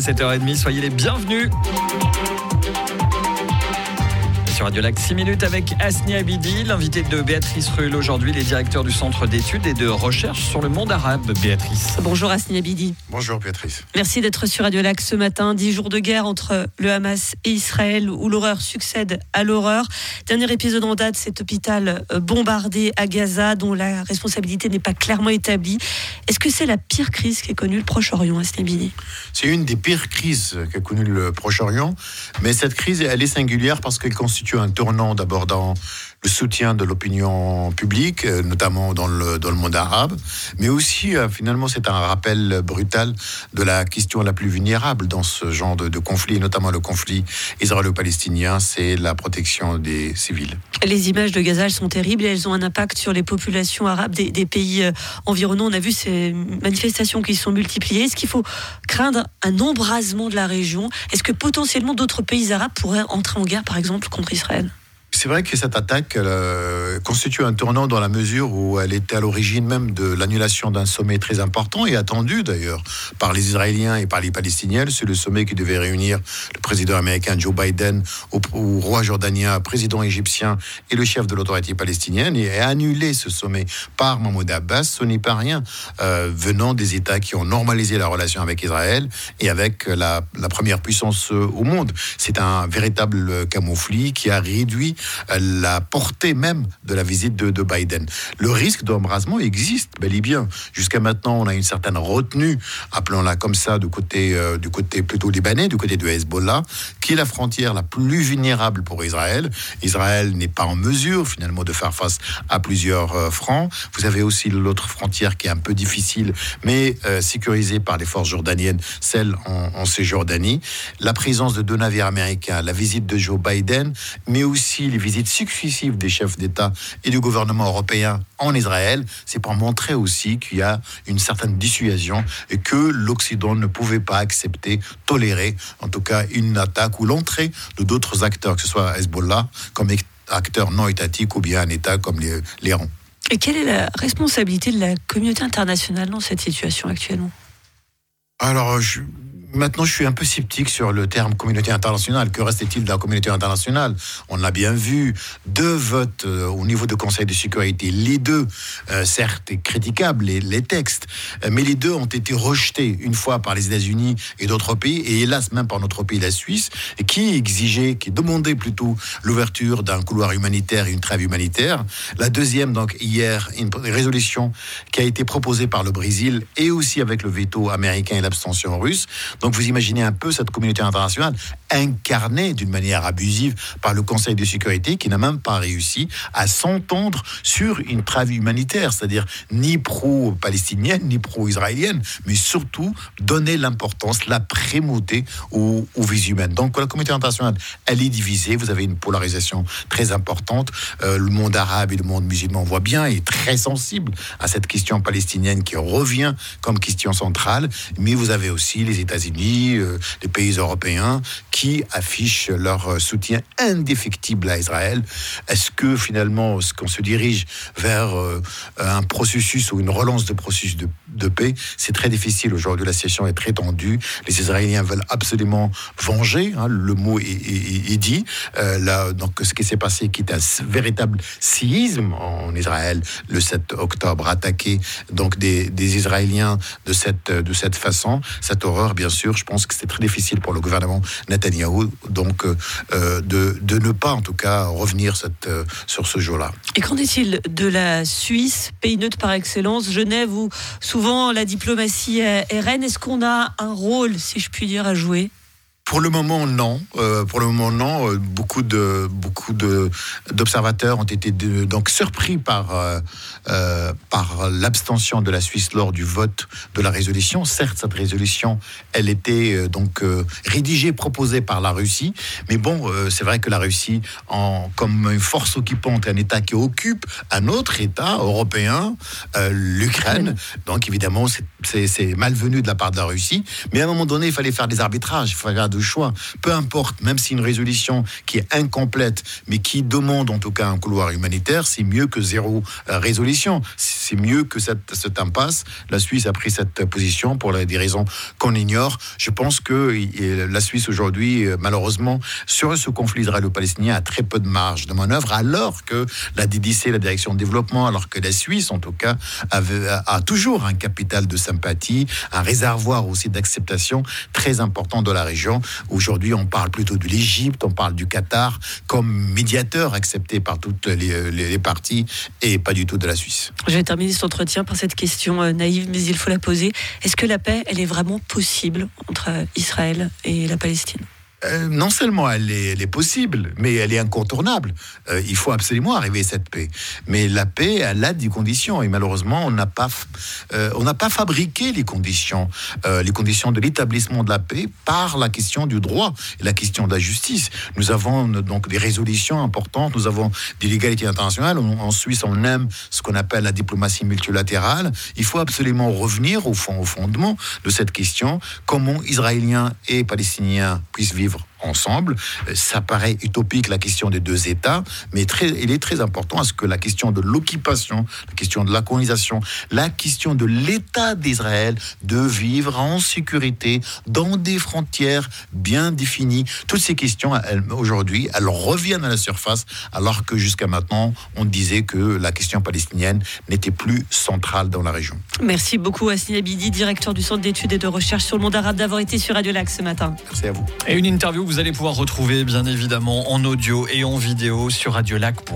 jusqu'à 7h30. Soyez les bienvenus Radio Lac 6 minutes avec Asni Abidi, l'invité de Béatrice Rull aujourd'hui, les directeurs du Centre d'études et de recherche sur le monde arabe. Béatrice. Bonjour Asni Abidi. Bonjour Béatrice. Merci d'être sur Radio Lac ce matin. Dix jours de guerre entre le Hamas et Israël où l'horreur succède à l'horreur. Dernier épisode en date, cet hôpital euh, bombardé à Gaza dont la responsabilité n'est pas clairement établie. Est-ce que c'est la pire crise qu'ait connue le Proche-Orient, Asni Abidi? C'est une des pires crises qu'a connue le Proche-Orient, mais cette crise, elle est singulière parce qu'elle constitue un tournant d'abord dans le soutien de l'opinion publique, euh, notamment dans le, dans le monde arabe, mais aussi euh, finalement c'est un rappel brutal de la question la plus vulnérable dans ce genre de, conflit, notamment le conflit israélo-palestinien, c'est la protection des civils. Les images de Gaza sont terribles et elles ont un impact sur les populations arabes des, des pays euh, environnants. On a vu ces manifestations qui sont multipliées. Est-ce qu'il faut craindre un embrasement de la région? Est-ce que potentiellement d'autres pays arabes pourraient entrer en guerre, par exemple, contre Israël? C'est vrai que cette attaque euh, constitue un tournant dans la mesure où elle était à l'origine même de l'annulation d'un sommet très important et attendu d'ailleurs par les Israéliens et par les Palestiniens. C'est le sommet qui devait réunir le président américain Joe Biden au, roi jordanien, président égyptien et le chef de l'autorité palestinienne et annulé ce sommet par Mahmoud Abbas. Ce n'est pas rien euh, venant des États qui ont normalisé la relation avec Israël et avec la, première puissance au monde. C'est un véritable camouflis qui a réduit la portée même de la visite de, Biden. Le risque d'embrasement existe bel et bien. Jusqu'à maintenant, on a une certaine retenue, appelons-la comme ça, du côté, euh, du côté plutôt libanais, du côté de Hezbollah, qui est la frontière la plus vulnérable pour Israël. Israël n'est pas en mesure finalement de faire face à plusieurs euh, francs. Vous avez aussi l'autre frontière qui est un peu difficile, mais euh, sécurisée par les forces jordaniennes, celle en, en Cisjordanie. La présence de deux navires américains, la visite de Joe Biden, mais aussi les visites successives des chefs d'État et du gouvernement européen en Israël, c'est pour montrer aussi qu'il y a une certaine dissuasion et que l'Occident ne pouvait pas accepter, tolérer, en tout cas, une attaque ou l'entrée de d'autres acteurs, que ce soit Hezbollah comme acteur non étatique ou bien un État comme l'Iran. Et quelle est la responsabilité de la communauté internationale dans cette situation actuellement? Alors, je, maintenant, je suis un peu sceptique sur le terme communauté internationale. Que reste-t-il de la communauté internationale? On l'a bien vu, deux votes euh, au niveau du Conseil de sécurité. Les deux, euh, certes, critiquables, les, textes, euh, mais les deux ont été rejetés une fois par les États-Unis et d'autres pays, et hélas même par notre pays, la Suisse, qui exigeait, qui demandait plutôt l'ouverture d'un couloir humanitaire et une trêve humanitaire. La deuxième, donc hier, une résolution qui a été proposée par le Brésil et aussi avec le veto américain et l'abstention russe. Vous imaginez un peu cette communauté internationale incarnée d'une manière abusive par le Conseil de sécurité qui n'a même pas réussi à s'entendre sur une trêve humanitaire, c'est-à-dire ni pro-palestinienne ni pro-israélienne, mais surtout donner l'importance, la primauté aux, vies humaines. Donc la communauté internationale, elle est divisée, vous avez une polarisation très importante. Euh, le monde arabe et le monde musulman, on voit bien, est très sensible à cette question palestinienne qui revient comme question centrale, mais vous avez aussi les États-Unis États-Unis, euh, les pays européens, qui affichent leur soutien indéfectible à Israël. Est-ce que finalement, ce qu'on se dirige vers euh, un processus ou une relance de processus de, paix, c'est très difficile aujourd'hui. La situation est très tendue. Les Israéliens veulent absolument venger. Hein, le mot est, dit. Euh, là, donc, ce qui s'est passé, qui est un véritable séisme en Israël le 7 octobre, attaqué donc des, Israéliens de cette façon, cette horreur, bien sûr sûr, je pense que c'est très difficile pour le gouvernement Netanyahou donc, euh, euh, de, de, ne pas, en tout cas, revenir euh, sur ce jour-là. Et qu'en est-il de la Suisse, pays neutre par excellence, Genève, où souvent la diplomatie est reine Est-ce qu'on a un rôle, si je puis dire, à jouer? Pour le moment, non. Euh, pour le moment, non. Euh, beaucoup de beaucoup de d'observateurs ont été donc surpris par euh, par l'abstention de la Suisse lors du vote de la résolution. Certes, cette résolution, elle était donc rédigée, proposée par la Russie, mais bon, c'est vrai que la Russie, en comme une force occupante, un État qui occupe un autre État européen, l'Ukraine. Donc évidemment, c'est malvenu de la part de la Russie. Mais à un moment donné, il fallait faire des arbitrages, il fallait de choix. Peu importe, même si une résolution qui est incomplète, mais qui demande en tout cas un couloir humanitaire, c'est mieux que zéro euh, résolution. C'est mieux que cette, impasse. La Suisse a pris cette position pour des raisons qu'on ignore. Je pense que la Suisse aujourd'hui, euh, malheureusement, sur ce conflit israélo-palestinien, a très peu de marge de manœuvre, alors que la DDC, la direction de développement, alors que la Suisse, en tout cas, a toujours un capital de sympathie, un réservoir aussi d'acceptation très important dans la région. Aujourd'hui, on parle plutôt de l'Égypte, on parle du Qatar comme médiateur accepté par toutes les, parties et pas du tout de la Suisse. Je vais terminer cet entretien par cette question euh, naïve, mais il faut la poser. Est-ce que la paix, elle est vraiment possible entre Israël et la Palestine? Euh, non seulement elle est, possible, mais elle est incontournable. Euh, il faut absolument arriver à cette paix. Mais la paix, elle a des conditions. Et malheureusement, on n'a pas, euh, pas fabriqué les conditions, les conditions de l'établissement de la paix par la question du droit et la question de la justice. Nous avons donc des résolutions importantes. Nous avons des légalités internationales. En Suisse, on aime ce qu'on appelle la diplomatie multilatérale. Il faut absolument revenir au fond, au fondement de cette question. Comment Israéliens et Palestiniens puissent vivre ensemble. Ça paraît utopique la question des deux États, mais très, il est très important à ce que la question de l'occupation, la question de la colonisation, la question de l'État d'Israël de vivre en sécurité dans des frontières bien définies. Toutes ces questions, aujourd'hui, elles reviennent à la surface, alors que jusqu'à maintenant, on disait que la question palestinienne n'était plus centrale dans la région. Merci beaucoup, Assine Abidi, directeur du Centre d'études et de recherche sur le monde arabe, d'avoir été sur Radio Lac ce matin. Merci à vous. Et une interview vous allez pouvoir retrouver bien évidemment en audio et en vidéo sur radiolac.com.